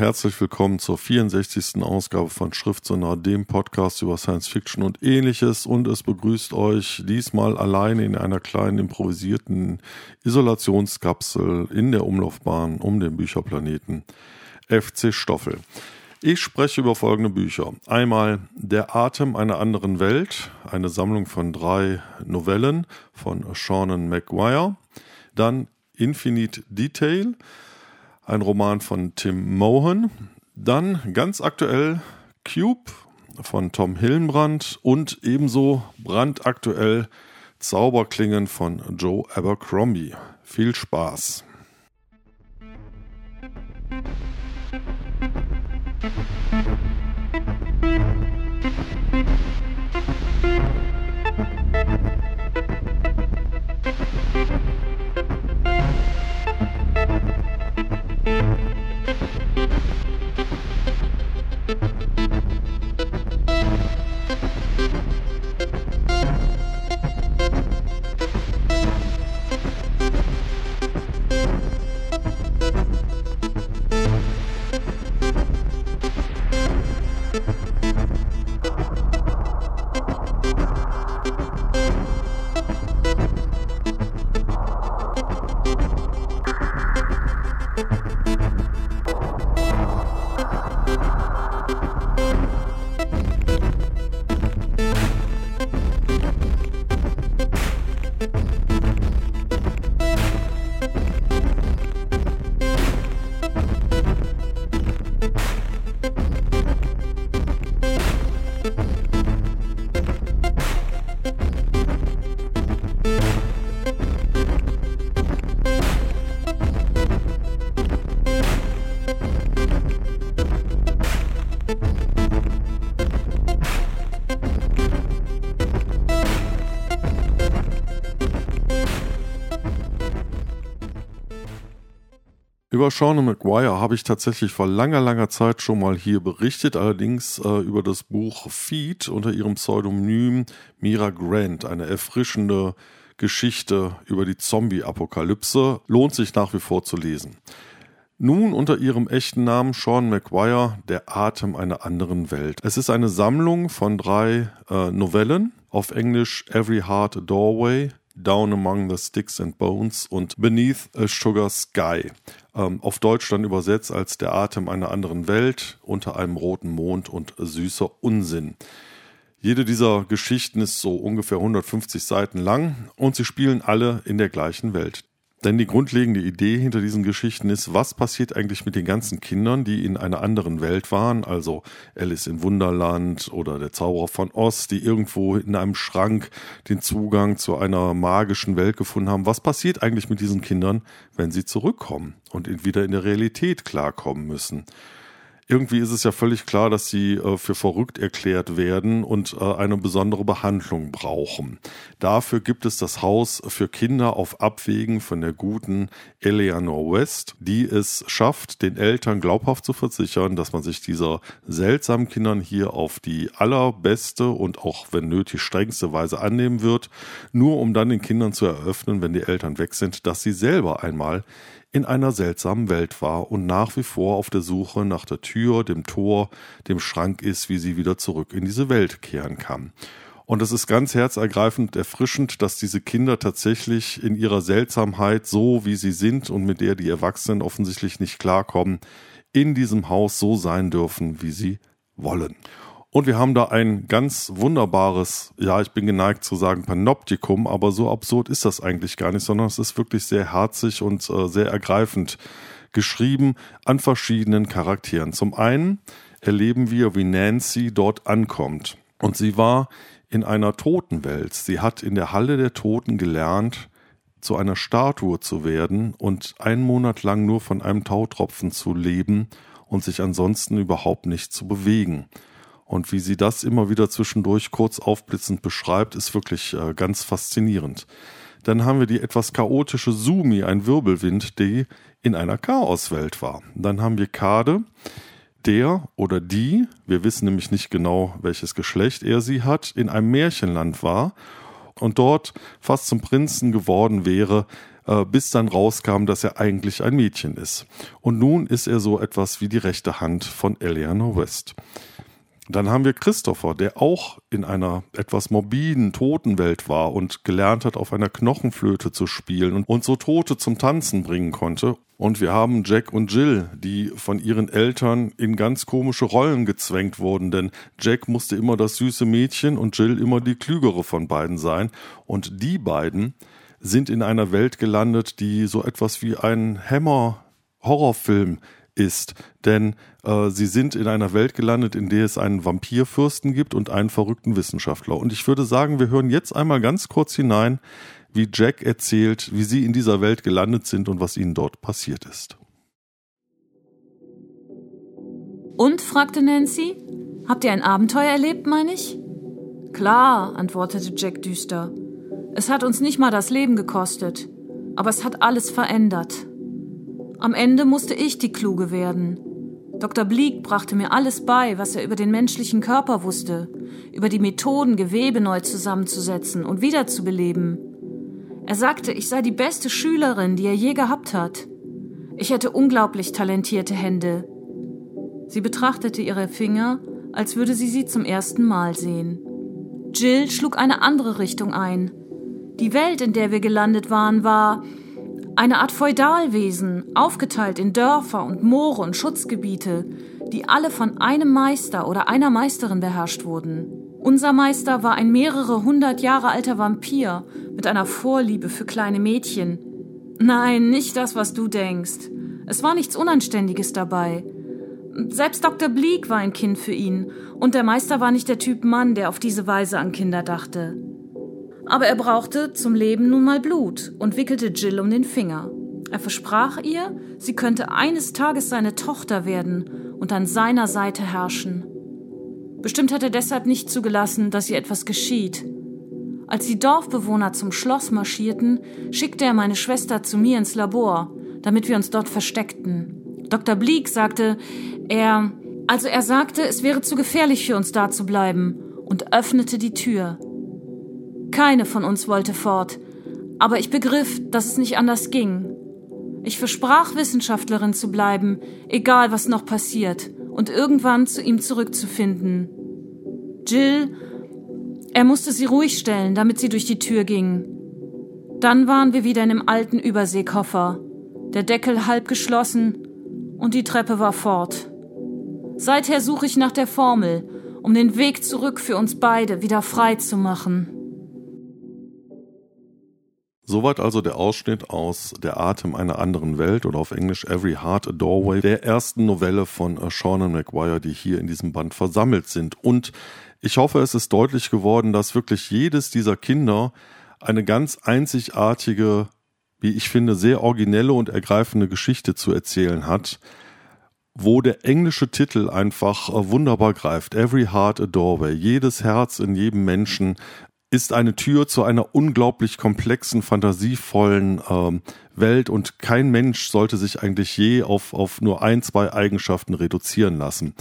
Herzlich willkommen zur 64. Ausgabe von Schriftsonar, dem Podcast über Science Fiction und ähnliches. Und es begrüßt euch diesmal alleine in einer kleinen improvisierten Isolationskapsel in der Umlaufbahn um den Bücherplaneten FC Stoffel. Ich spreche über folgende Bücher. Einmal Der Atem einer anderen Welt, eine Sammlung von drei Novellen von Seanan McGuire. Dann Infinite Detail, ein Roman von Tim Mohan. Dann ganz aktuell Cube von Tom Hillenbrand und ebenso brandaktuell Zauberklingen von Joe Abercrombie. Viel Spaß! Über Sean McGuire habe ich tatsächlich vor langer, langer Zeit schon mal hier berichtet, allerdings äh, über das Buch Feed unter ihrem Pseudonym Mira Grant, eine erfrischende Geschichte über die Zombie-Apokalypse, lohnt sich nach wie vor zu lesen. Nun unter ihrem echten Namen Sean McGuire, Der Atem einer anderen Welt. Es ist eine Sammlung von drei äh, Novellen, auf Englisch Every Heart a Doorway, Down Among the Sticks and Bones und Beneath a Sugar Sky. Ähm, auf Deutsch dann übersetzt als Der Atem einer anderen Welt, unter einem roten Mond und süßer Unsinn. Jede dieser Geschichten ist so ungefähr 150 Seiten lang und sie spielen alle in der gleichen Welt. Denn die grundlegende Idee hinter diesen Geschichten ist, was passiert eigentlich mit den ganzen Kindern, die in einer anderen Welt waren, also Alice in Wunderland oder der Zauberer von Oz, die irgendwo in einem Schrank den Zugang zu einer magischen Welt gefunden haben. Was passiert eigentlich mit diesen Kindern, wenn sie zurückkommen und wieder in der Realität klarkommen müssen? Irgendwie ist es ja völlig klar, dass sie äh, für verrückt erklärt werden und äh, eine besondere Behandlung brauchen. Dafür gibt es das Haus für Kinder auf Abwägen von der guten Eleanor West, die es schafft, den Eltern glaubhaft zu versichern, dass man sich dieser seltsamen Kindern hier auf die allerbeste und auch wenn nötig strengste Weise annehmen wird, nur um dann den Kindern zu eröffnen, wenn die Eltern weg sind, dass sie selber einmal in einer seltsamen Welt war und nach wie vor auf der Suche nach der Tür, dem Tor, dem Schrank ist, wie sie wieder zurück in diese Welt kehren kann. Und es ist ganz herzergreifend erfrischend, dass diese Kinder tatsächlich in ihrer Seltsamheit, so wie sie sind und mit der die Erwachsenen offensichtlich nicht klarkommen, in diesem Haus so sein dürfen, wie sie wollen. Und wir haben da ein ganz wunderbares, ja, ich bin geneigt zu sagen Panoptikum, aber so absurd ist das eigentlich gar nicht, sondern es ist wirklich sehr herzig und äh, sehr ergreifend geschrieben an verschiedenen Charakteren. Zum einen erleben wir, wie Nancy dort ankommt. Und sie war in einer Totenwelt. Sie hat in der Halle der Toten gelernt, zu einer Statue zu werden und einen Monat lang nur von einem Tautropfen zu leben und sich ansonsten überhaupt nicht zu bewegen. Und wie sie das immer wieder zwischendurch kurz aufblitzend beschreibt, ist wirklich äh, ganz faszinierend. Dann haben wir die etwas chaotische Sumi, ein Wirbelwind, die in einer Chaoswelt war. Dann haben wir Kade, der oder die, wir wissen nämlich nicht genau, welches Geschlecht er sie hat, in einem Märchenland war und dort fast zum Prinzen geworden wäre, äh, bis dann rauskam, dass er eigentlich ein Mädchen ist. Und nun ist er so etwas wie die rechte Hand von Eleanor West. Dann haben wir Christopher, der auch in einer etwas morbiden Totenwelt war und gelernt hat, auf einer Knochenflöte zu spielen und so Tote zum Tanzen bringen konnte. Und wir haben Jack und Jill, die von ihren Eltern in ganz komische Rollen gezwängt wurden, denn Jack musste immer das süße Mädchen und Jill immer die klügere von beiden sein. Und die beiden sind in einer Welt gelandet, die so etwas wie ein Hammer-Horrorfilm ist. Denn äh, sie sind in einer Welt gelandet, in der es einen Vampirfürsten gibt und einen verrückten Wissenschaftler. Und ich würde sagen, wir hören jetzt einmal ganz kurz hinein, wie Jack erzählt, wie sie in dieser Welt gelandet sind und was ihnen dort passiert ist. Und? fragte Nancy. Habt ihr ein Abenteuer erlebt, meine ich? Klar, antwortete Jack düster. Es hat uns nicht mal das Leben gekostet, aber es hat alles verändert. Am Ende musste ich die Kluge werden. Dr. Bleak brachte mir alles bei, was er über den menschlichen Körper wusste, über die Methoden, Gewebe neu zusammenzusetzen und wiederzubeleben. Er sagte, ich sei die beste Schülerin, die er je gehabt hat. Ich hätte unglaublich talentierte Hände. Sie betrachtete ihre Finger, als würde sie sie zum ersten Mal sehen. Jill schlug eine andere Richtung ein. Die Welt, in der wir gelandet waren, war eine Art Feudalwesen, aufgeteilt in Dörfer und Moore und Schutzgebiete, die alle von einem Meister oder einer Meisterin beherrscht wurden. Unser Meister war ein mehrere hundert Jahre alter Vampir mit einer Vorliebe für kleine Mädchen. Nein, nicht das, was du denkst. Es war nichts Unanständiges dabei. Selbst Dr. Bleak war ein Kind für ihn, und der Meister war nicht der Typ Mann, der auf diese Weise an Kinder dachte. Aber er brauchte zum Leben nun mal Blut und wickelte Jill um den Finger. Er versprach ihr, sie könnte eines Tages seine Tochter werden und an seiner Seite herrschen. Bestimmt hat er deshalb nicht zugelassen, dass ihr etwas geschieht. Als die Dorfbewohner zum Schloss marschierten, schickte er meine Schwester zu mir ins Labor, damit wir uns dort versteckten. Dr. Bleak sagte, er, also er sagte, es wäre zu gefährlich für uns da zu bleiben und öffnete die Tür. Keine von uns wollte fort, aber ich begriff, dass es nicht anders ging. Ich versprach, Wissenschaftlerin zu bleiben, egal was noch passiert, und irgendwann zu ihm zurückzufinden. Jill, er musste sie ruhig stellen, damit sie durch die Tür ging. Dann waren wir wieder in dem alten Überseekoffer, der Deckel halb geschlossen und die Treppe war fort. Seither suche ich nach der Formel, um den Weg zurück für uns beide wieder frei zu machen. Soweit also der Ausschnitt aus Der Atem einer anderen Welt oder auf Englisch Every Heart a Doorway, der ersten Novelle von äh, Sean McGuire, die hier in diesem Band versammelt sind. Und ich hoffe, es ist deutlich geworden, dass wirklich jedes dieser Kinder eine ganz einzigartige, wie ich finde, sehr originelle und ergreifende Geschichte zu erzählen hat wo der englische Titel einfach äh, wunderbar greift. Every Heart a Doorway. Jedes Herz in jedem Menschen ist eine Tür zu einer unglaublich komplexen, fantasievollen ähm, Welt und kein Mensch sollte sich eigentlich je auf, auf nur ein, zwei Eigenschaften reduzieren lassen.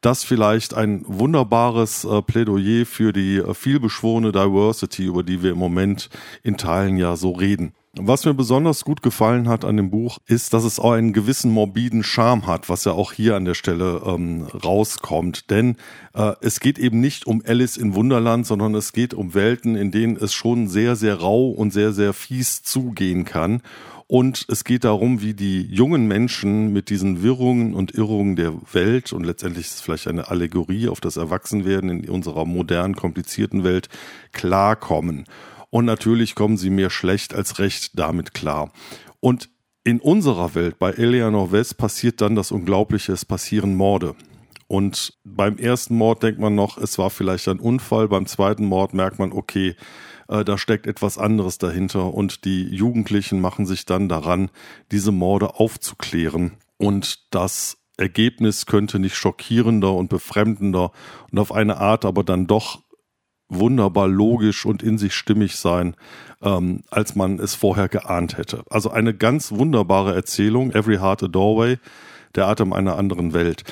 Das vielleicht ein wunderbares äh, Plädoyer für die äh, vielbeschworene Diversity, über die wir im Moment in Teilen ja so reden. Was mir besonders gut gefallen hat an dem Buch, ist, dass es auch einen gewissen morbiden Charme hat, was ja auch hier an der Stelle ähm, rauskommt. Denn äh, es geht eben nicht um Alice in Wunderland, sondern es geht um Welten, in denen es schon sehr, sehr rau und sehr, sehr fies zugehen kann. Und es geht darum, wie die jungen Menschen mit diesen Wirrungen und Irrungen der Welt und letztendlich ist es vielleicht eine Allegorie auf das Erwachsenwerden in unserer modernen, komplizierten Welt klarkommen. Und natürlich kommen sie mehr schlecht als recht damit klar. Und in unserer Welt, bei Eleanor West, passiert dann das Unglaubliche, es passieren Morde. Und beim ersten Mord denkt man noch, es war vielleicht ein Unfall. Beim zweiten Mord merkt man, okay, äh, da steckt etwas anderes dahinter. Und die Jugendlichen machen sich dann daran, diese Morde aufzuklären. Und das Ergebnis könnte nicht schockierender und befremdender und auf eine Art aber dann doch wunderbar logisch und in sich stimmig sein, ähm, als man es vorher geahnt hätte. Also eine ganz wunderbare Erzählung, Every Heart a Doorway, der Atem einer anderen Welt.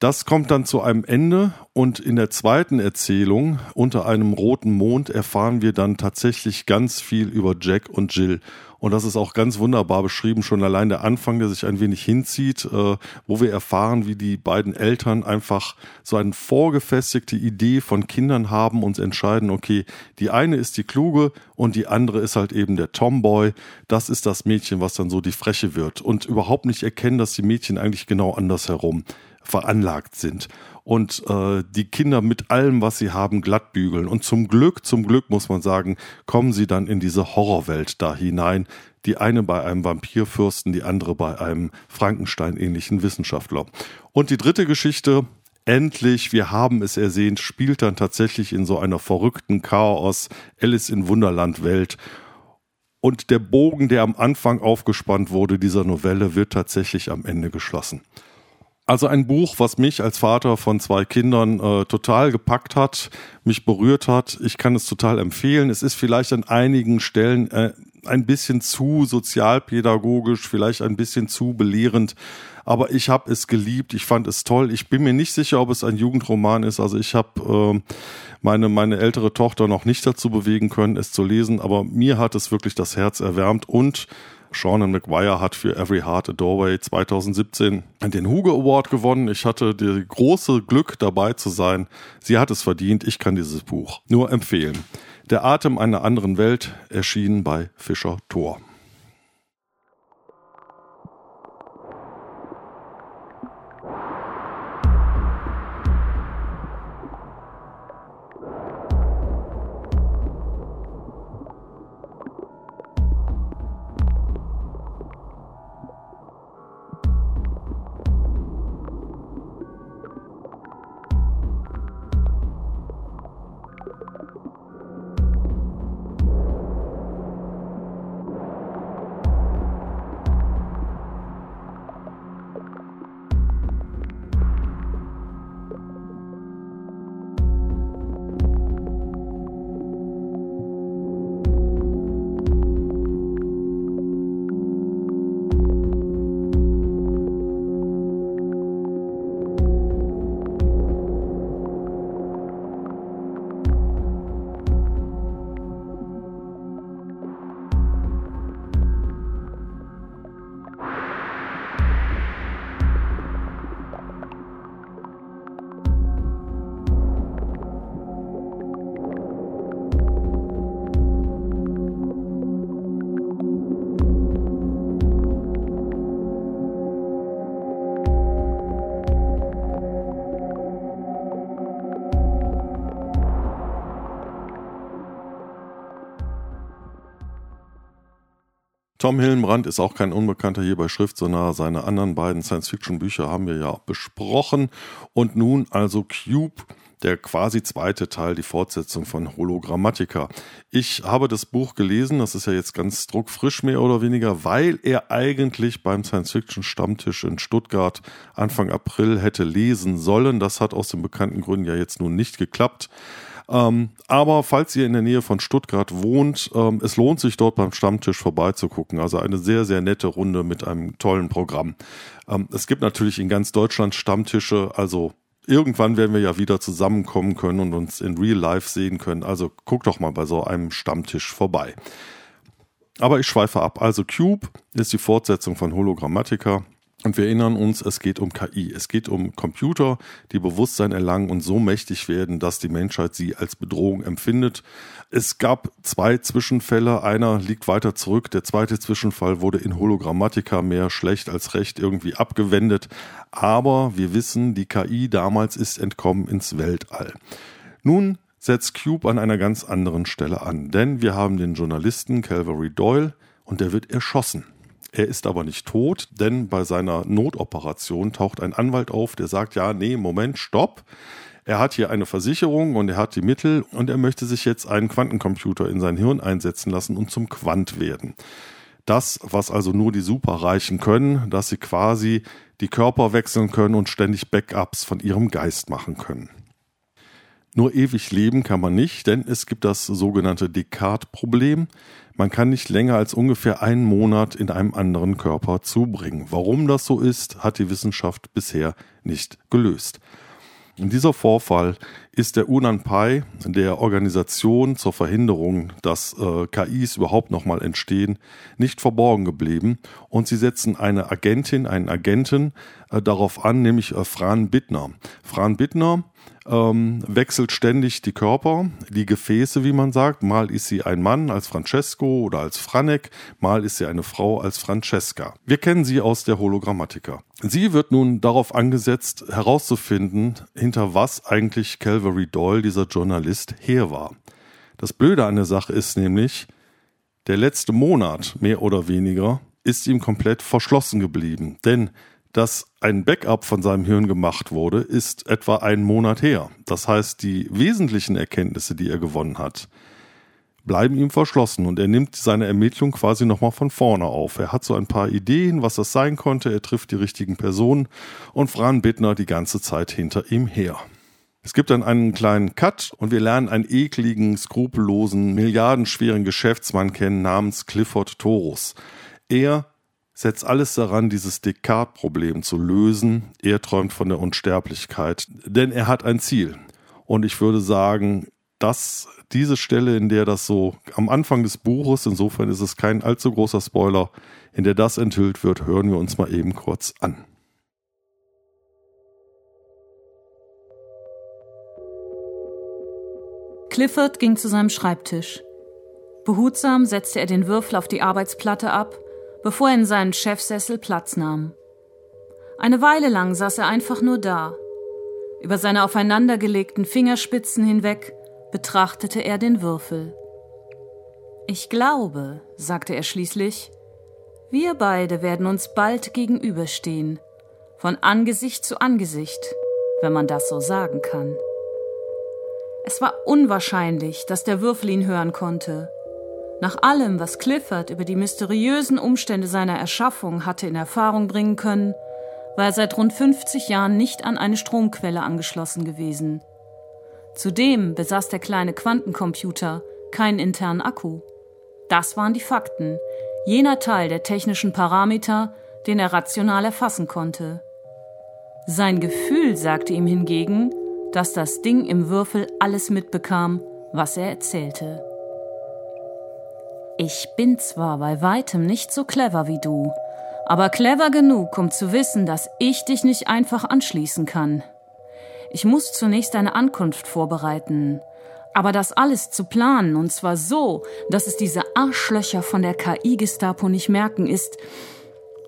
Das kommt dann zu einem Ende und in der zweiten Erzählung unter einem roten Mond erfahren wir dann tatsächlich ganz viel über Jack und Jill. Und das ist auch ganz wunderbar beschrieben, schon allein der Anfang, der sich ein wenig hinzieht, äh, wo wir erfahren, wie die beiden Eltern einfach so eine vorgefestigte Idee von Kindern haben und entscheiden, okay, die eine ist die Kluge und die andere ist halt eben der Tomboy. Das ist das Mädchen, was dann so die Freche wird und überhaupt nicht erkennen, dass die Mädchen eigentlich genau andersherum veranlagt sind und äh, die Kinder mit allem, was sie haben, glatt bügeln. Und zum Glück, zum Glück muss man sagen, kommen sie dann in diese Horrorwelt da hinein. Die eine bei einem Vampirfürsten, die andere bei einem Frankenstein-ähnlichen Wissenschaftler. Und die dritte Geschichte, endlich, wir haben es ersehnt, spielt dann tatsächlich in so einer verrückten Chaos Alice in Wunderland Welt. Und der Bogen, der am Anfang aufgespannt wurde, dieser Novelle, wird tatsächlich am Ende geschlossen. Also ein Buch, was mich als Vater von zwei Kindern äh, total gepackt hat, mich berührt hat. Ich kann es total empfehlen. Es ist vielleicht an einigen Stellen äh, ein bisschen zu sozialpädagogisch, vielleicht ein bisschen zu belehrend, aber ich habe es geliebt. Ich fand es toll. Ich bin mir nicht sicher, ob es ein Jugendroman ist. Also ich habe äh, meine meine ältere Tochter noch nicht dazu bewegen können, es zu lesen, aber mir hat es wirklich das Herz erwärmt und Sean McGuire hat für Every Heart a Doorway 2017 den Hugo Award gewonnen. Ich hatte das große Glück dabei zu sein. Sie hat es verdient. Ich kann dieses Buch nur empfehlen. Der Atem einer anderen Welt erschien bei Fischer Thor. Tom Hillenbrand ist auch kein Unbekannter hier bei Schrift, sondern seine anderen beiden Science-Fiction-Bücher haben wir ja besprochen. Und nun also Cube, der quasi zweite Teil, die Fortsetzung von Hologrammatica. Ich habe das Buch gelesen, das ist ja jetzt ganz druckfrisch mehr oder weniger, weil er eigentlich beim Science-Fiction-Stammtisch in Stuttgart Anfang April hätte lesen sollen. Das hat aus den bekannten Gründen ja jetzt nun nicht geklappt. Ähm, aber falls ihr in der Nähe von Stuttgart wohnt, ähm, es lohnt sich dort beim Stammtisch vorbeizugucken. Also eine sehr, sehr nette Runde mit einem tollen Programm. Ähm, es gibt natürlich in ganz Deutschland Stammtische, also irgendwann werden wir ja wieder zusammenkommen können und uns in Real Life sehen können. Also guckt doch mal bei so einem Stammtisch vorbei. Aber ich schweife ab. Also Cube ist die Fortsetzung von Hologrammatica. Und wir erinnern uns, es geht um KI. Es geht um Computer, die Bewusstsein erlangen und so mächtig werden, dass die Menschheit sie als Bedrohung empfindet. Es gab zwei Zwischenfälle. Einer liegt weiter zurück. Der zweite Zwischenfall wurde in Hologrammatika mehr schlecht als recht irgendwie abgewendet. Aber wir wissen, die KI damals ist entkommen ins Weltall. Nun setzt Cube an einer ganz anderen Stelle an, denn wir haben den Journalisten Calvary Doyle und der wird erschossen. Er ist aber nicht tot, denn bei seiner Notoperation taucht ein Anwalt auf, der sagt, ja, nee, Moment, stopp. Er hat hier eine Versicherung und er hat die Mittel und er möchte sich jetzt einen Quantencomputer in sein Hirn einsetzen lassen und zum Quant werden. Das, was also nur die Superreichen können, dass sie quasi die Körper wechseln können und ständig Backups von ihrem Geist machen können. Nur ewig leben kann man nicht, denn es gibt das sogenannte Descartes-Problem. Man kann nicht länger als ungefähr einen Monat in einem anderen Körper zubringen. Warum das so ist, hat die Wissenschaft bisher nicht gelöst. Und dieser Vorfall ist der UNANPAI, der Organisation zur Verhinderung, dass äh, KIs überhaupt nochmal entstehen, nicht verborgen geblieben. Und sie setzen eine Agentin, einen Agenten äh, darauf an, nämlich äh, Fran Bittner. Fran Bittner ähm, wechselt ständig die Körper, die Gefäße, wie man sagt. Mal ist sie ein Mann als Francesco oder als Franek, mal ist sie eine Frau als Francesca. Wir kennen sie aus der Hologrammatika. Sie wird nun darauf angesetzt, herauszufinden, hinter was eigentlich Calvary Doyle, dieser Journalist, her war. Das Blöde an der Sache ist nämlich, der letzte Monat, mehr oder weniger, ist ihm komplett verschlossen geblieben. Denn dass ein Backup von seinem Hirn gemacht wurde, ist etwa einen Monat her. Das heißt, die wesentlichen Erkenntnisse, die er gewonnen hat, bleiben ihm verschlossen und er nimmt seine Ermittlung quasi nochmal von vorne auf. Er hat so ein paar Ideen, was das sein konnte, er trifft die richtigen Personen und Fran Bittner die ganze Zeit hinter ihm her. Es gibt dann einen kleinen Cut und wir lernen einen ekligen, skrupellosen, milliardenschweren Geschäftsmann kennen namens Clifford Torus. Er setzt alles daran, dieses Descartes-Problem zu lösen. Er träumt von der Unsterblichkeit, denn er hat ein Ziel. Und ich würde sagen, dass diese Stelle, in der das so am Anfang des Buches, insofern ist es kein allzu großer Spoiler, in der das enthüllt wird, hören wir uns mal eben kurz an. Clifford ging zu seinem Schreibtisch. Behutsam setzte er den Würfel auf die Arbeitsplatte ab bevor er in seinen Chefsessel Platz nahm. Eine Weile lang saß er einfach nur da. Über seine aufeinandergelegten Fingerspitzen hinweg betrachtete er den Würfel. Ich glaube, sagte er schließlich, wir beide werden uns bald gegenüberstehen, von Angesicht zu Angesicht, wenn man das so sagen kann. Es war unwahrscheinlich, dass der Würfel ihn hören konnte, nach allem, was Clifford über die mysteriösen Umstände seiner Erschaffung hatte in Erfahrung bringen können, war er seit rund 50 Jahren nicht an eine Stromquelle angeschlossen gewesen. Zudem besaß der kleine Quantencomputer keinen internen Akku. Das waren die Fakten, jener Teil der technischen Parameter, den er rational erfassen konnte. Sein Gefühl sagte ihm hingegen, dass das Ding im Würfel alles mitbekam, was er erzählte. Ich bin zwar bei weitem nicht so clever wie du, aber clever genug, um zu wissen, dass ich dich nicht einfach anschließen kann. Ich muss zunächst deine Ankunft vorbereiten. Aber das alles zu planen, und zwar so, dass es diese Arschlöcher von der KI-Gestapo nicht merken, ist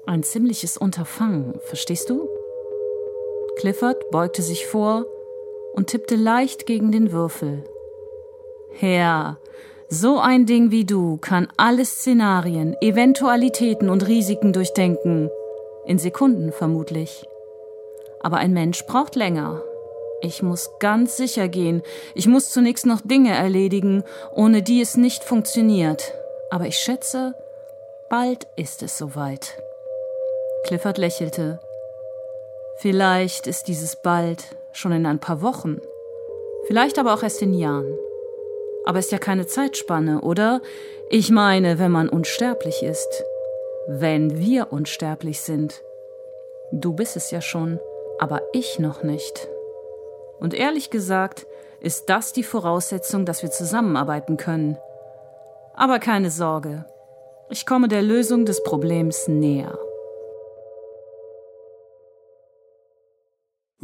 ein ziemliches Unterfangen, verstehst du? Clifford beugte sich vor und tippte leicht gegen den Würfel. Herr, so ein Ding wie du kann alle Szenarien, Eventualitäten und Risiken durchdenken. In Sekunden vermutlich. Aber ein Mensch braucht länger. Ich muss ganz sicher gehen. Ich muss zunächst noch Dinge erledigen, ohne die es nicht funktioniert. Aber ich schätze, bald ist es soweit. Clifford lächelte. Vielleicht ist dieses bald schon in ein paar Wochen. Vielleicht aber auch erst in Jahren. Aber ist ja keine Zeitspanne, oder? Ich meine, wenn man unsterblich ist. Wenn wir unsterblich sind. Du bist es ja schon, aber ich noch nicht. Und ehrlich gesagt, ist das die Voraussetzung, dass wir zusammenarbeiten können. Aber keine Sorge, ich komme der Lösung des Problems näher.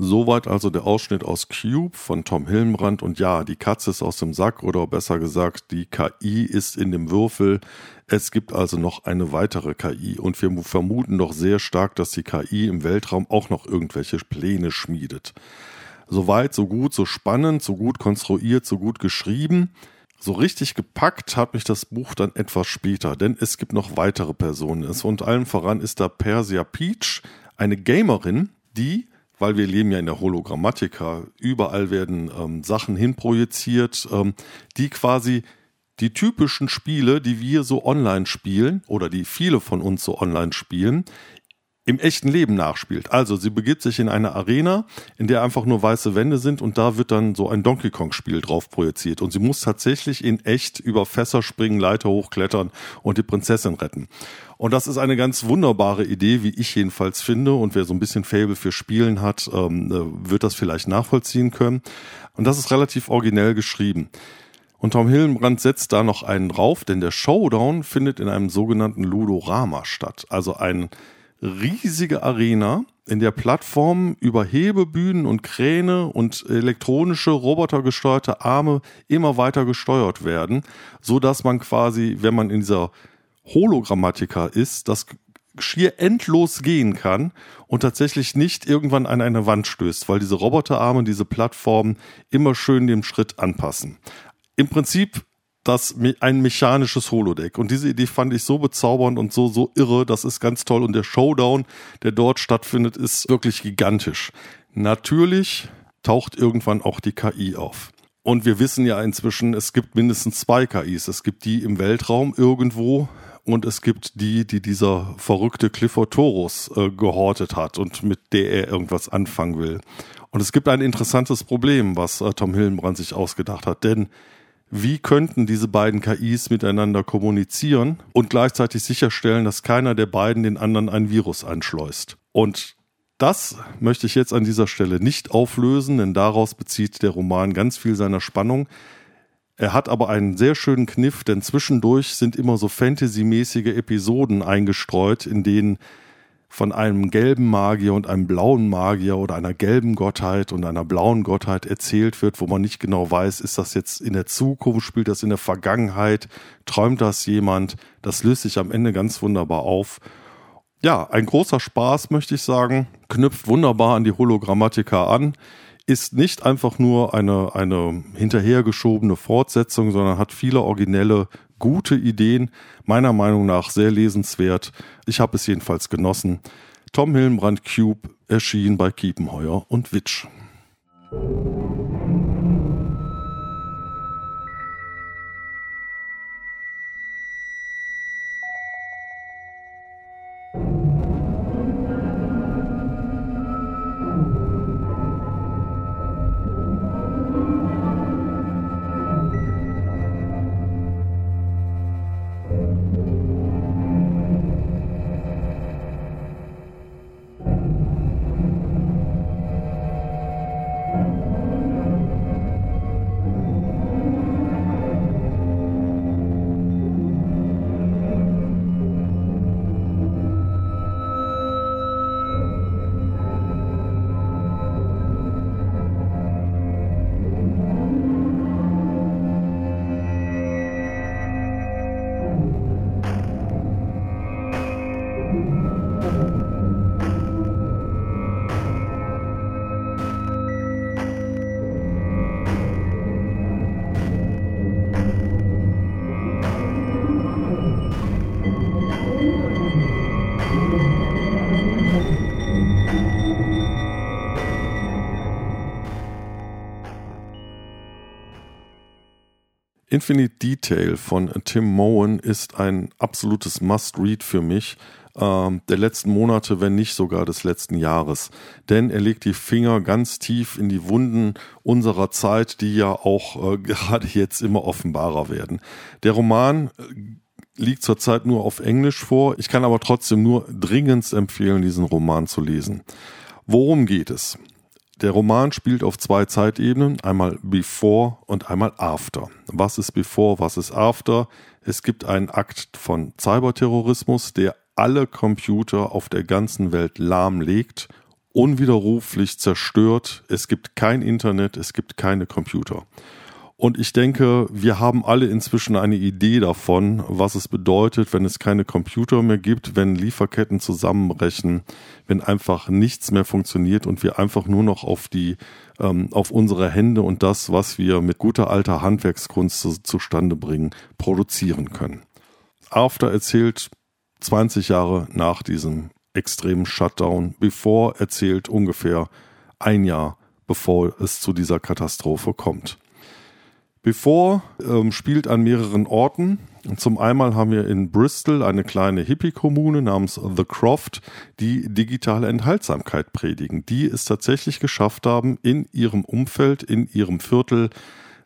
Soweit also der Ausschnitt aus Cube von Tom Hillenbrand. Und ja, die Katze ist aus dem Sack oder besser gesagt, die KI ist in dem Würfel. Es gibt also noch eine weitere KI und wir vermuten doch sehr stark, dass die KI im Weltraum auch noch irgendwelche Pläne schmiedet. Soweit, so gut, so spannend, so gut konstruiert, so gut geschrieben. So richtig gepackt hat mich das Buch dann etwas später, denn es gibt noch weitere Personen. Und allem voran ist da Persia Peach, eine Gamerin, die weil wir leben ja in der Hologrammatika, überall werden ähm, Sachen hinprojiziert, ähm, die quasi die typischen Spiele, die wir so online spielen oder die viele von uns so online spielen, im echten Leben nachspielt. Also sie begibt sich in eine Arena, in der einfach nur weiße Wände sind und da wird dann so ein Donkey Kong Spiel drauf projiziert und sie muss tatsächlich in echt über Fässer springen, Leiter hochklettern und die Prinzessin retten. Und das ist eine ganz wunderbare Idee, wie ich jedenfalls finde. Und wer so ein bisschen Fable für Spielen hat, ähm, äh, wird das vielleicht nachvollziehen können. Und das ist relativ originell geschrieben. Und Tom Hillenbrand setzt da noch einen drauf, denn der Showdown findet in einem sogenannten Ludorama statt. Also ein riesige Arena, in der Plattformen über Hebebühnen und Kräne und elektronische robotergesteuerte Arme immer weiter gesteuert werden, so dass man quasi, wenn man in dieser Hologrammatika ist, das schier endlos gehen kann und tatsächlich nicht irgendwann an eine Wand stößt, weil diese Roboterarme, diese Plattformen immer schön dem Schritt anpassen. Im Prinzip das ein mechanisches Holodeck. Und diese Idee fand ich so bezaubernd und so, so irre. Das ist ganz toll. Und der Showdown, der dort stattfindet, ist wirklich gigantisch. Natürlich taucht irgendwann auch die KI auf. Und wir wissen ja inzwischen, es gibt mindestens zwei KIs. Es gibt die im Weltraum irgendwo und es gibt die, die dieser verrückte Clifford Torus äh, gehortet hat und mit der er irgendwas anfangen will. Und es gibt ein interessantes Problem, was äh, Tom Hillenbrand sich ausgedacht hat, denn wie könnten diese beiden KIs miteinander kommunizieren und gleichzeitig sicherstellen, dass keiner der beiden den anderen ein Virus einschleust. Und das möchte ich jetzt an dieser Stelle nicht auflösen, denn daraus bezieht der Roman ganz viel seiner Spannung. Er hat aber einen sehr schönen Kniff, denn zwischendurch sind immer so fantasymäßige Episoden eingestreut, in denen von einem gelben Magier und einem blauen Magier oder einer gelben Gottheit und einer blauen Gottheit erzählt wird, wo man nicht genau weiß, ist das jetzt in der Zukunft, spielt das in der Vergangenheit, träumt das jemand, das löst sich am Ende ganz wunderbar auf. Ja, ein großer Spaß, möchte ich sagen, knüpft wunderbar an die Hologrammatika an, ist nicht einfach nur eine, eine hinterhergeschobene Fortsetzung, sondern hat viele originelle gute Ideen, meiner Meinung nach sehr lesenswert. Ich habe es jedenfalls genossen. Tom Hillenbrand Cube erschien bei Kiepenheuer und Witsch. Infinite Detail von Tim Mowen ist ein absolutes Must-Read für mich ähm, der letzten Monate, wenn nicht sogar des letzten Jahres. Denn er legt die Finger ganz tief in die Wunden unserer Zeit, die ja auch äh, gerade jetzt immer offenbarer werden. Der Roman äh, liegt zurzeit nur auf Englisch vor. Ich kann aber trotzdem nur dringend empfehlen, diesen Roman zu lesen. Worum geht es? Der Roman spielt auf zwei Zeitebenen, einmal Before und einmal After. Was ist Before, was ist After? Es gibt einen Akt von Cyberterrorismus, der alle Computer auf der ganzen Welt lahmlegt, unwiderruflich zerstört. Es gibt kein Internet, es gibt keine Computer. Und ich denke, wir haben alle inzwischen eine Idee davon, was es bedeutet, wenn es keine Computer mehr gibt, wenn Lieferketten zusammenbrechen, wenn einfach nichts mehr funktioniert und wir einfach nur noch auf die, ähm, auf unsere Hände und das, was wir mit guter alter Handwerkskunst zu, zustande bringen, produzieren können. After erzählt 20 Jahre nach diesem extremen Shutdown, bevor erzählt ungefähr ein Jahr, bevor es zu dieser Katastrophe kommt. Before ähm, spielt an mehreren Orten. Zum einmal haben wir in Bristol eine kleine Hippie-Kommune namens The Croft, die digitale Enthaltsamkeit predigen, die es tatsächlich geschafft haben, in ihrem Umfeld, in ihrem Viertel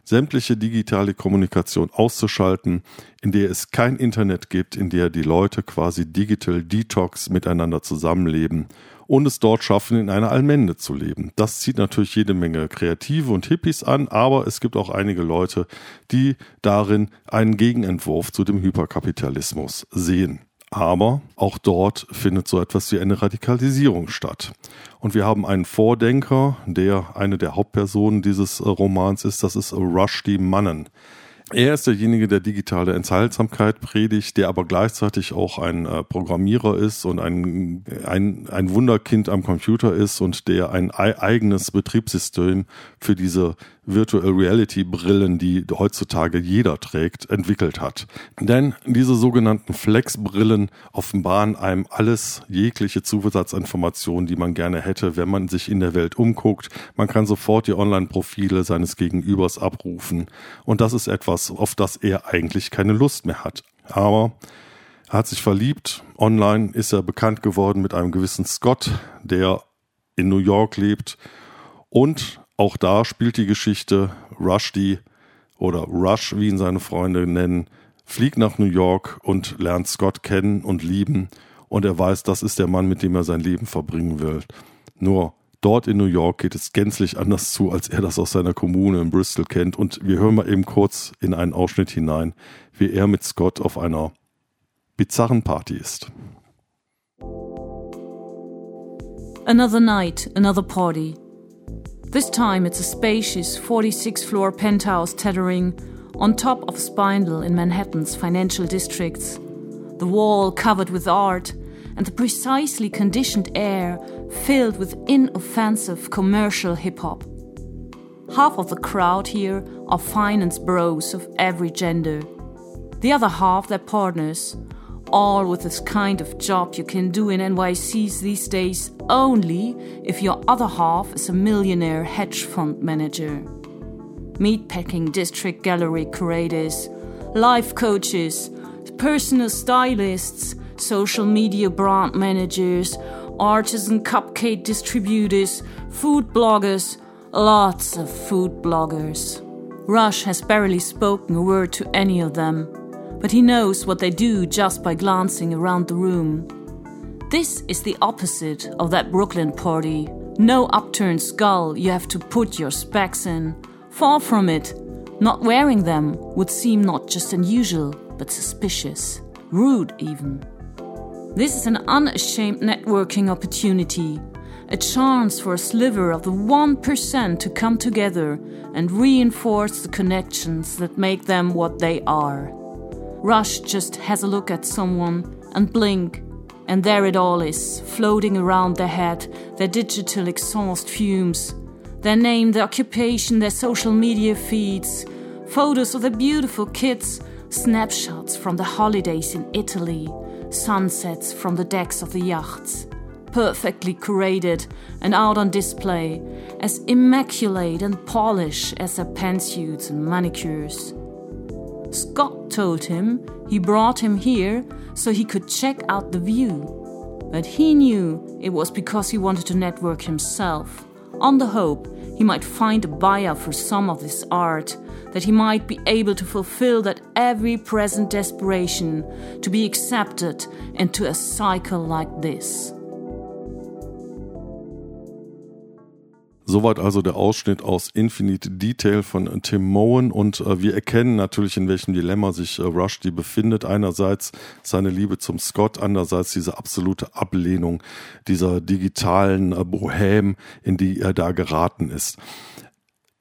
sämtliche digitale Kommunikation auszuschalten, in der es kein Internet gibt, in der die Leute quasi digital detox miteinander zusammenleben und es dort schaffen, in einer Allmende zu leben. Das zieht natürlich jede Menge Kreative und Hippies an, aber es gibt auch einige Leute, die darin einen Gegenentwurf zu dem Hyperkapitalismus sehen. Aber auch dort findet so etwas wie eine Radikalisierung statt. Und wir haben einen Vordenker, der eine der Hauptpersonen dieses äh, Romans ist, das ist Rushdie Mannen. Er ist derjenige, der digitale Enthaltsamkeit predigt, der aber gleichzeitig auch ein äh, Programmierer ist und ein, ein, ein Wunderkind am Computer ist und der ein eigenes Betriebssystem für diese Virtual Reality Brillen, die heutzutage jeder trägt, entwickelt hat. Denn diese sogenannten Flex-Brillen offenbaren einem alles, jegliche Zusatzinformationen, die man gerne hätte, wenn man sich in der Welt umguckt. Man kann sofort die Online-Profile seines Gegenübers abrufen. Und das ist etwas, auf das er eigentlich keine Lust mehr hat. Aber er hat sich verliebt. Online ist er bekannt geworden mit einem gewissen Scott, der in New York lebt und auch da spielt die Geschichte Rushdie oder Rush, wie ihn seine Freunde nennen, fliegt nach New York und lernt Scott kennen und lieben und er weiß, das ist der Mann, mit dem er sein Leben verbringen will. Nur dort in New York geht es gänzlich anders zu, als er das aus seiner Kommune in Bristol kennt und wir hören mal eben kurz in einen Ausschnitt hinein, wie er mit Scott auf einer bizarren Party ist. Another night, another party. This time it's a spacious 46 floor penthouse tethering on top of Spindle in Manhattan's financial districts. The wall covered with art and the precisely conditioned air filled with inoffensive commercial hip hop. Half of the crowd here are finance bros of every gender. The other half their partners, all with this kind of job you can do in NYCs these days only if your other half is a millionaire hedge fund manager. Meatpacking district gallery curators, life coaches, personal stylists, social media brand managers, artisan cupcake distributors, food bloggers, lots of food bloggers. Rush has barely spoken a word to any of them but he knows what they do just by glancing around the room. This is the opposite of that Brooklyn party. No upturned skull you have to put your specs in. Far from it. Not wearing them would seem not just unusual, but suspicious, rude even. This is an unashamed networking opportunity, a chance for a sliver of the 1% to come together and reinforce the connections that make them what they are. Rush just has a look at someone and blink, and there it all is, floating around their head, their digital exhaust fumes, their name, their occupation, their social media feeds, photos of their beautiful kids, snapshots from the holidays in Italy, sunsets from the decks of the yachts. Perfectly curated and out on display, as immaculate and polished as their pantsuits and manicures. Scott told him he brought him here so he could check out the view. But he knew it was because he wanted to network himself, on the hope he might find a buyer for some of this art, that he might be able to fulfill that every present desperation to be accepted into a cycle like this. Soweit also der Ausschnitt aus Infinite Detail von Tim Moen und äh, wir erkennen natürlich, in welchem Dilemma sich äh, Rushdie befindet. Einerseits seine Liebe zum Scott, andererseits diese absolute Ablehnung dieser digitalen äh, Bohem, in die er da geraten ist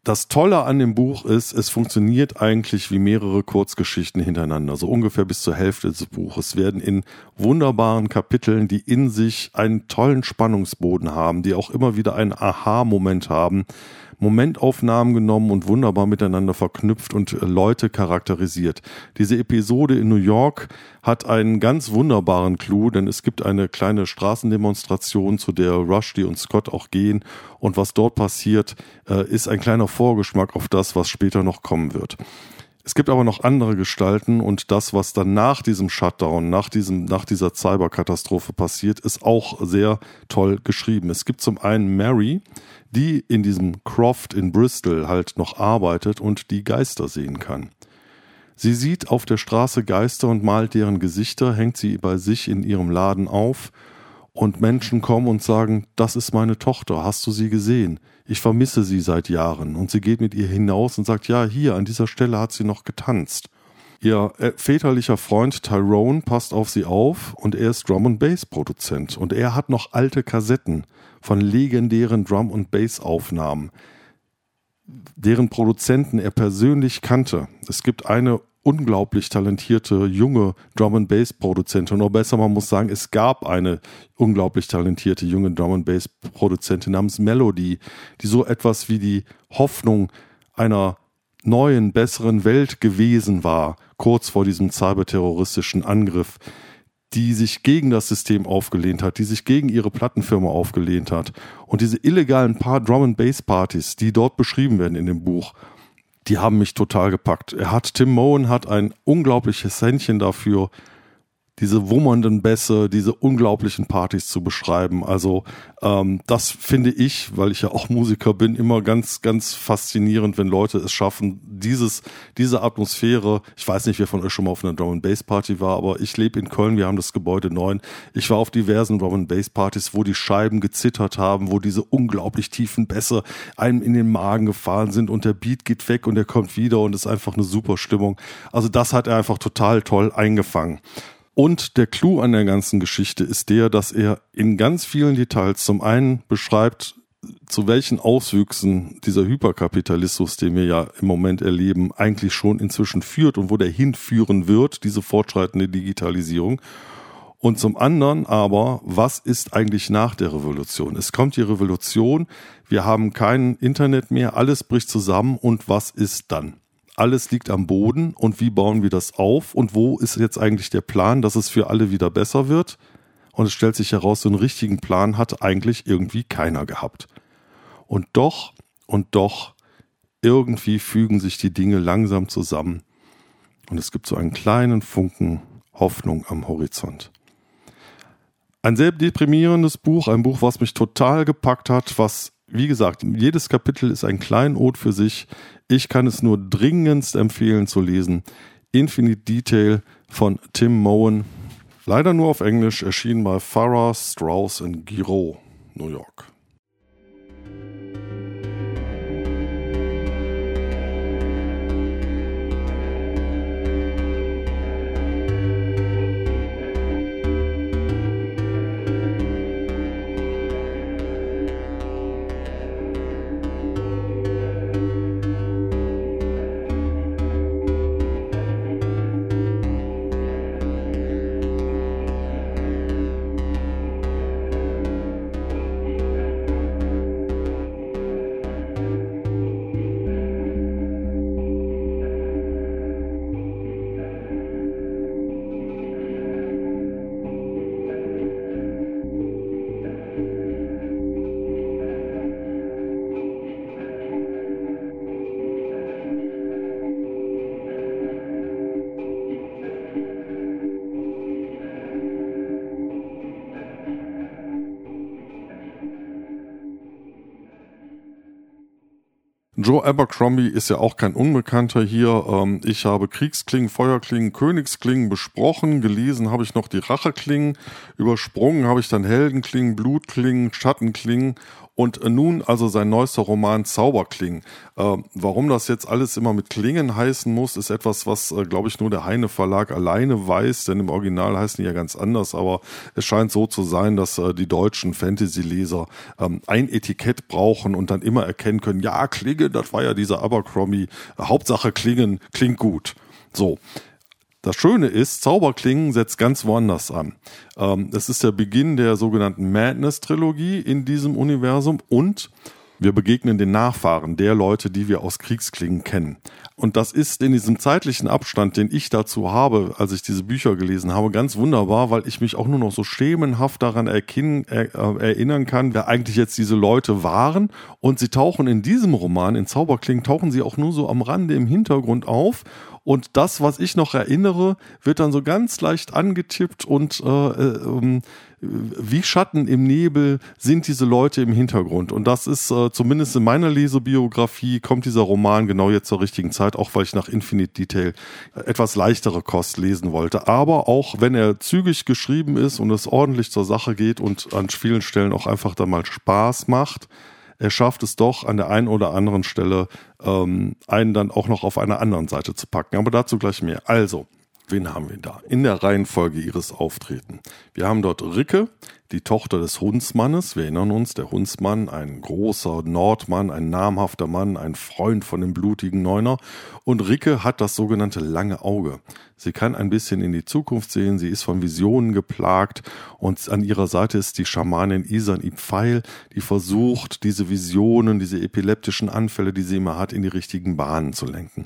das Tolle an dem Buch ist, es funktioniert eigentlich wie mehrere Kurzgeschichten hintereinander, so ungefähr bis zur Hälfte des Buches. Werden in wunderbaren Kapiteln, die in sich einen tollen Spannungsboden haben, die auch immer wieder einen Aha-Moment haben, Momentaufnahmen genommen und wunderbar miteinander verknüpft und äh, Leute charakterisiert. Diese Episode in New York hat einen ganz wunderbaren Clou, denn es gibt eine kleine Straßendemonstration, zu der Rushdie und Scott auch gehen. Und was dort passiert, äh, ist ein kleiner Vorgeschmack auf das, was später noch kommen wird. Es gibt aber noch andere Gestalten und das, was dann nach diesem Shutdown, nach, diesem, nach dieser Cyberkatastrophe passiert, ist auch sehr toll geschrieben. Es gibt zum einen Mary, die in diesem Croft in Bristol halt noch arbeitet und die Geister sehen kann. Sie sieht auf der Straße Geister und malt deren Gesichter, hängt sie bei sich in ihrem Laden auf und Menschen kommen und sagen, das ist meine Tochter, hast du sie gesehen? ich vermisse sie seit Jahren. Und sie geht mit ihr hinaus und sagt, ja, hier, an dieser Stelle hat sie noch getanzt. Ihr äh, väterlicher Freund Tyrone passt auf sie auf und er ist Drum and Bass Produzent und er hat noch alte Kassetten von legendären Drum and Bass Aufnahmen, deren Produzenten er persönlich kannte. Es gibt eine unglaublich talentierte junge Drum and Bass Produzentin. Oder besser, man muss sagen, es gab eine unglaublich talentierte junge Drum and Bass Produzentin namens Melody, die so etwas wie die Hoffnung einer neuen, besseren Welt gewesen war, kurz vor diesem cyberterroristischen Angriff, die sich gegen das System aufgelehnt hat, die sich gegen ihre Plattenfirma aufgelehnt hat. Und diese illegalen paar Drum and Bass Partys, die dort beschrieben werden in dem Buch, die haben mich total gepackt. Er hat, Tim Moen hat ein unglaubliches Händchen dafür, diese wummernden Bässe, diese unglaublichen Partys zu beschreiben. Also ähm, das finde ich, weil ich ja auch Musiker bin, immer ganz, ganz faszinierend, wenn Leute es schaffen, dieses, diese Atmosphäre. Ich weiß nicht, wer von euch schon mal auf einer Drum and Bass Party war, aber ich lebe in Köln. Wir haben das Gebäude 9. Ich war auf diversen Drum and Bass Partys, wo die Scheiben gezittert haben, wo diese unglaublich tiefen Bässe einem in den Magen gefahren sind und der Beat geht weg und er kommt wieder und ist einfach eine super Stimmung. Also das hat er einfach total toll eingefangen. Und der Clou an der ganzen Geschichte ist der, dass er in ganz vielen Details zum einen beschreibt, zu welchen Auswüchsen dieser Hyperkapitalismus, den wir ja im Moment erleben, eigentlich schon inzwischen führt und wo der hinführen wird, diese fortschreitende Digitalisierung. Und zum anderen aber, was ist eigentlich nach der Revolution? Es kommt die Revolution, wir haben kein Internet mehr, alles bricht zusammen und was ist dann? Alles liegt am Boden und wie bauen wir das auf und wo ist jetzt eigentlich der Plan, dass es für alle wieder besser wird? Und es stellt sich heraus, so einen richtigen Plan hat eigentlich irgendwie keiner gehabt. Und doch und doch irgendwie fügen sich die Dinge langsam zusammen und es gibt so einen kleinen Funken Hoffnung am Horizont. Ein sehr deprimierendes Buch, ein Buch, was mich total gepackt hat, was wie gesagt, jedes Kapitel ist ein Kleinod für sich. Ich kann es nur dringendst empfehlen zu lesen. Infinite Detail von Tim Moen. Leider nur auf Englisch, erschienen bei Farrar, Strauss Giraud, New York. Joe Abercrombie ist ja auch kein Unbekannter hier. Ähm, ich habe Kriegsklingen, Feuerklingen, Königsklingen besprochen. Gelesen habe ich noch die Racheklingen. Übersprungen habe ich dann Heldenklingen, Blutklingen, Schattenklingen und nun also sein neuester Roman Zauberklingen. Äh, warum das jetzt alles immer mit Klingen heißen muss, ist etwas, was, äh, glaube ich, nur der Heine Verlag alleine weiß, denn im Original heißen die ja ganz anders, aber es scheint so zu sein, dass äh, die deutschen Fantasy-Leser ähm, ein Etikett brauchen und dann immer erkennen können, ja, Klinge, das war ja dieser Abercrombie, Hauptsache Klingen, klingt gut. So. Das Schöne ist, Zauberklingen setzt ganz woanders an. Ähm, es ist der Beginn der sogenannten Madness-Trilogie in diesem Universum und Wir begegnen den Nachfahren der Leute, die wir aus Kriegsklingen kennen. Und das ist in diesem zeitlichen Abstand, den ich dazu habe, als ich diese Bücher gelesen habe, ganz wunderbar, weil ich mich auch nur noch so schemenhaft daran erkennen, er, äh, erinnern kann, wer eigentlich jetzt diese Leute waren. Und sie tauchen in diesem Roman, in Zauberklingen, tauchen sie auch nur so am Rande im Hintergrund auf. Und das, was ich noch erinnere, wird dann so ganz leicht angetippt und äh, äh, ähm, wie Schatten im Nebel sind diese Leute im Hintergrund. Und das ist äh, zumindest in meiner Lesebiografie, kommt dieser Roman genau jetzt zur richtigen Zeit, auch weil ich nach Infinite Detail etwas leichtere Kost lesen wollte. Aber auch wenn er zügig geschrieben ist und es ordentlich zur Sache geht und an vielen Stellen auch einfach da mal Spaß macht, er schafft es doch an der einen oder anderen Stelle, ähm, einen dann auch noch auf einer anderen Seite zu packen. Aber dazu gleich mehr. Also, wen haben wir da? In der Reihenfolge ihres Auftreten. Wir haben dort Ricke, die Tochter des Hundsmannes. Wir erinnern uns, der Hundsmann, ein großer Nordmann, ein namhafter Mann, ein Freund von dem blutigen Neuner. Und Ricke hat das sogenannte lange Auge. Sie kann ein bisschen in die Zukunft sehen, sie ist von Visionen geplagt und an ihrer Seite ist die Schamanin Isan Ipfeil, die versucht, diese Visionen, diese epileptischen Anfälle, die sie immer hat, in die richtigen Bahnen zu lenken.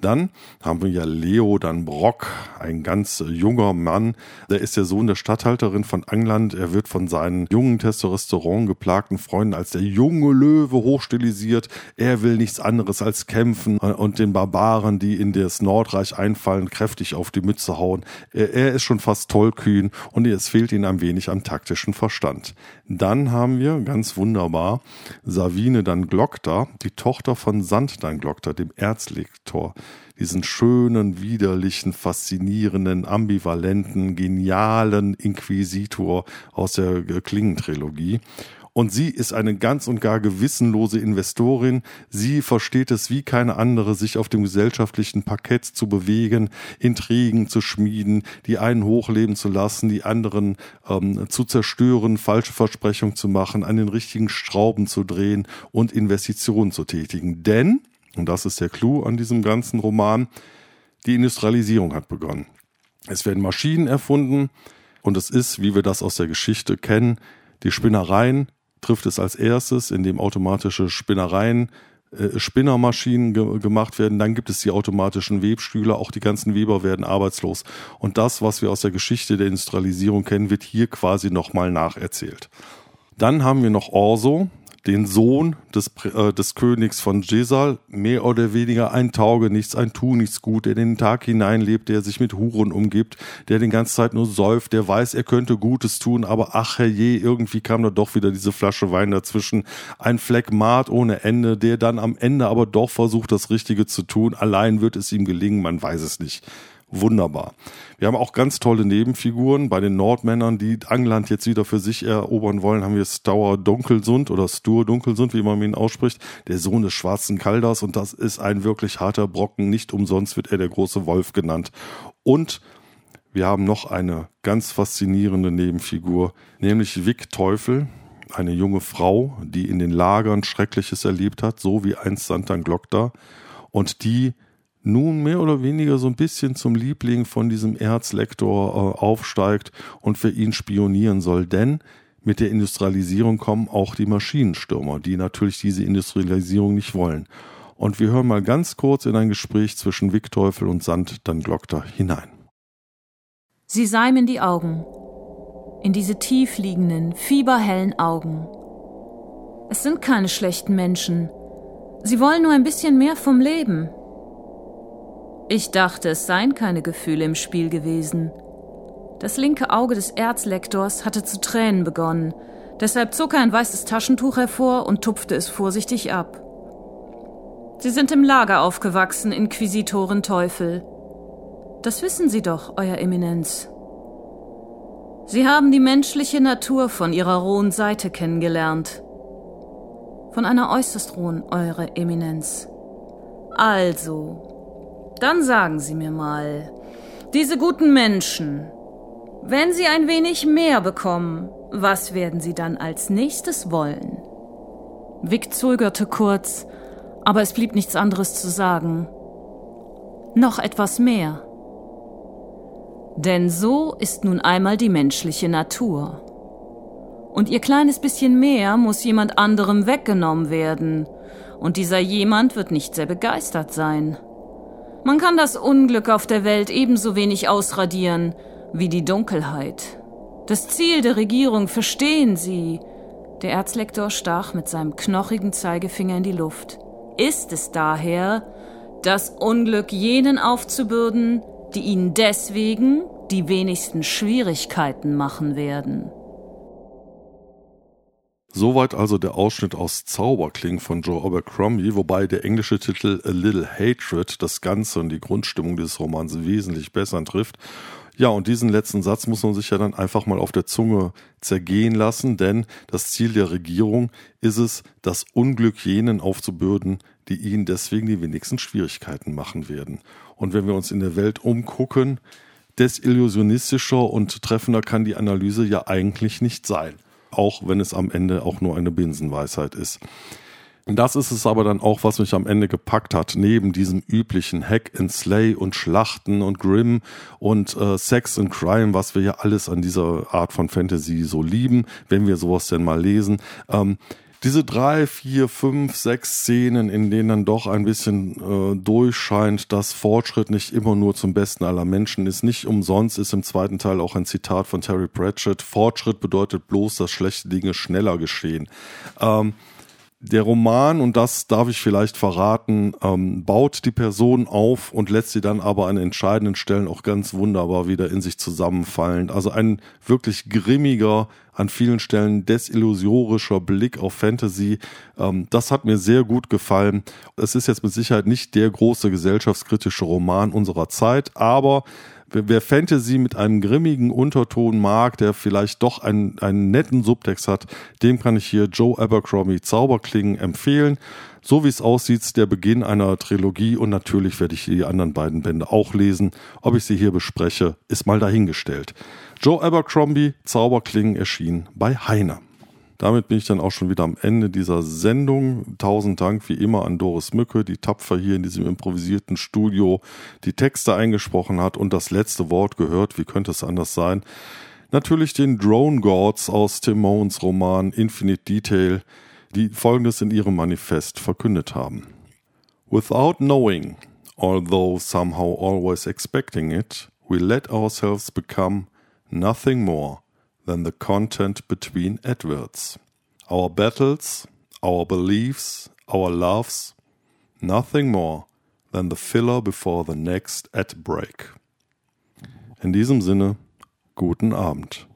Dann haben wir ja Leo dann Brock, ein ganz junger Mann, der ist der Sohn der Statthalterin von England. Er wird von seinen jungen Testosteron geplagten Freunden als der junge Löwe hochstilisiert. Er will nichts anderes als kämpfen und den Barbaren, die in das Nordreich einfallen, kräftig auf die Mütze hauen. Er ist schon fast tollkühn und es fehlt ihm ein wenig am taktischen Verstand. Dann haben wir, ganz wunderbar, Savine dann Glockter, die Tochter von Sand dann Glockter, dem Erzlektor diesen schönen, widerlichen, faszinierenden, ambivalenten, genialen Inquisitor aus der Klingentrilogie. Und sie ist eine ganz und gar gewissenlose Investorin. Sie versteht es wie keine andere, sich auf dem gesellschaftlichen Parkett zu bewegen, Intrigen zu schmieden, die einen hochleben zu lassen, die anderen ähm, zu zerstören, falsche Versprechungen zu machen, an den richtigen Schrauben zu drehen und Investitionen zu tätigen. Denn, und das ist der Clou an diesem ganzen Roman, die Industrialisierung hat begonnen. Es werden Maschinen erfunden und es ist, wie wir das aus der Geschichte kennen, die Spinnereien trifft es als erstes, indem automatische Spinnereien, äh, Spinnermaschinen ge gemacht werden. Dann gibt es die automatischen Webstühle. Auch die ganzen Weber werden arbeitslos. Und das, was wir aus der Geschichte der Industrialisierung kennen, wird hier quasi nochmal nacherzählt. Dann haben wir noch Orso, den Sohn des, äh, des Königs von Jesal, mehr oder weniger ein Tauge nichts, ein Tu nichts gut, der den Tag hineinlebt, der sich mit Huren umgibt, der den ganze Zeit nur säuft, der weiß, er könnte Gutes tun, aber ach herrje, irgendwie kam da doch wieder diese Flasche Wein dazwischen, ein Phlegmat ohne Ende, der dann am Ende aber doch versucht, das Richtige zu tun, allein wird es ihm gelingen, man weiß es nicht wunderbar. Wir haben auch ganz tolle Nebenfiguren. Bei den Nordmännern, die Angland jetzt wieder für sich erobern wollen, haben wir Stauer Dunkelsund oder Stur Dunkelsund, wie man ihn ausspricht, der Sohn des schwarzen Kalders. Und das ist ein wirklich harter Brocken. Nicht umsonst wird er der große Wolf genannt. Und wir haben noch eine ganz faszinierende Nebenfigur, nämlich Vic Teufel, eine junge Frau, die in den Lagern Schreckliches erlebt hat, so wie einst Santan Glockda, und die nun mehr oder weniger so ein bisschen zum Liebling von diesem Erzlektor äh, aufsteigt und für ihn spionieren soll. Denn mit der Industrialisierung kommen auch die Maschinenstürmer, die natürlich diese Industrialisierung nicht wollen. Und wir hören mal ganz kurz in ein Gespräch zwischen Wickteufel und Sand dann Glockter hinein. Sie sah ihm in die Augen, in diese tief liegenden, fieberhellen Augen. Es sind keine schlechten Menschen. Sie wollen nur ein bisschen mehr vom Leben, ich dachte, es seien keine Gefühle im Spiel gewesen. Das linke Auge des Erzlektors hatte zu Tränen begonnen, deshalb zog er ein weißes Taschentuch hervor und tupfte es vorsichtig ab. Sie sind im Lager aufgewachsen, Inquisitoren Teufel. Das wissen Sie doch, Euer Eminenz. Sie haben die menschliche Natur von ihrer rohen Seite kennengelernt. Von einer äußerst rohen, Eure Eminenz. Also, dann sagen Sie mir mal, diese guten Menschen, wenn sie ein wenig mehr bekommen, was werden sie dann als nächstes wollen? Vic zögerte kurz, aber es blieb nichts anderes zu sagen. Noch etwas mehr. Denn so ist nun einmal die menschliche Natur. Und ihr kleines bisschen mehr muss jemand anderem weggenommen werden. Und dieser jemand wird nicht sehr begeistert sein. Man kann das Unglück auf der Welt ebenso wenig ausradieren wie die Dunkelheit. Das Ziel der Regierung verstehen Sie. Der Erzlektor stach mit seinem knochigen Zeigefinger in die Luft. Ist es daher, das Unglück jenen aufzubürden, die ihnen deswegen die wenigsten Schwierigkeiten machen werden. Soweit also der Ausschnitt aus Zauberkling von Joe Abercrombie, wobei der englische Titel A Little Hatred das Ganze und die Grundstimmung dieses Romans wesentlich besser trifft. Ja, und diesen letzten Satz muss man sich ja dann einfach mal auf der Zunge zergehen lassen, denn das Ziel der Regierung ist es, das Unglück jenen aufzubürden, die ihnen deswegen die wenigsten Schwierigkeiten machen werden. Und wenn wir uns in der Welt umgucken, desillusionistischer und treffender kann die Analyse ja eigentlich nicht sein auch wenn es am Ende auch nur eine Binsenweisheit ist. Das ist es aber dann auch, was mich am Ende gepackt hat, neben diesem üblichen Hack and Slay und Schlachten und Grimm und äh, Sex and Crime, was wir ja alles an dieser Art von Fantasy so lieben, wenn wir sowas denn mal lesen. Ähm, diese drei, vier, fünf, sechs Szenen, in denen dann doch ein bisschen äh, durchscheint, dass Fortschritt nicht immer nur zum Besten aller Menschen ist. Nicht umsonst ist im zweiten Teil auch ein Zitat von Terry Pratchett. Fortschritt bedeutet bloß, dass schlechte Dinge schneller geschehen. Ähm, der Roman, und das darf ich vielleicht verraten, ähm, baut die Person auf und lässt sie dann aber an entscheidenden Stellen auch ganz wunderbar wieder in sich zusammenfallen. Also ein wirklich grimmiger, an vielen Stellen desillusorischer Blick auf Fantasy. Ähm, das hat mir sehr gut gefallen. Es ist jetzt mit Sicherheit nicht der große gesellschaftskritische Roman unserer Zeit, aber wer Fantasy mit einem grimmigen Unterton mag, der vielleicht doch einen, einen netten Subtext hat, dem kann ich hier Joe Abercrombie Zauberklingen empfehlen. So wie es aussieht, der Beginn einer Trilogie und natürlich werde ich die anderen beiden Bände auch lesen. Ob ich sie hier bespreche, ist mal dahingestellt. Joe Abercrombie Zauberklingen erschien bei Heiner. Damit bin ich dann auch schon wieder am Ende dieser Sendung. Tausend Dank wie immer an Doris Mücke, die tapfer hier in diesem improvisierten Studio die Texte eingesprochen hat und das letzte Wort gehört. Wie könnte es anders sein? Natürlich den Drone Gods aus Tim Mones Roman Infinite Detail, die folgendes in ihrem Manifest verkündet haben. Without knowing, although somehow always expecting it, we let ourselves become nothing more than the content between adverts. Our battles, our beliefs, our loves, nothing more than the filler before the next ad break. In diesem Sinne, guten Abend.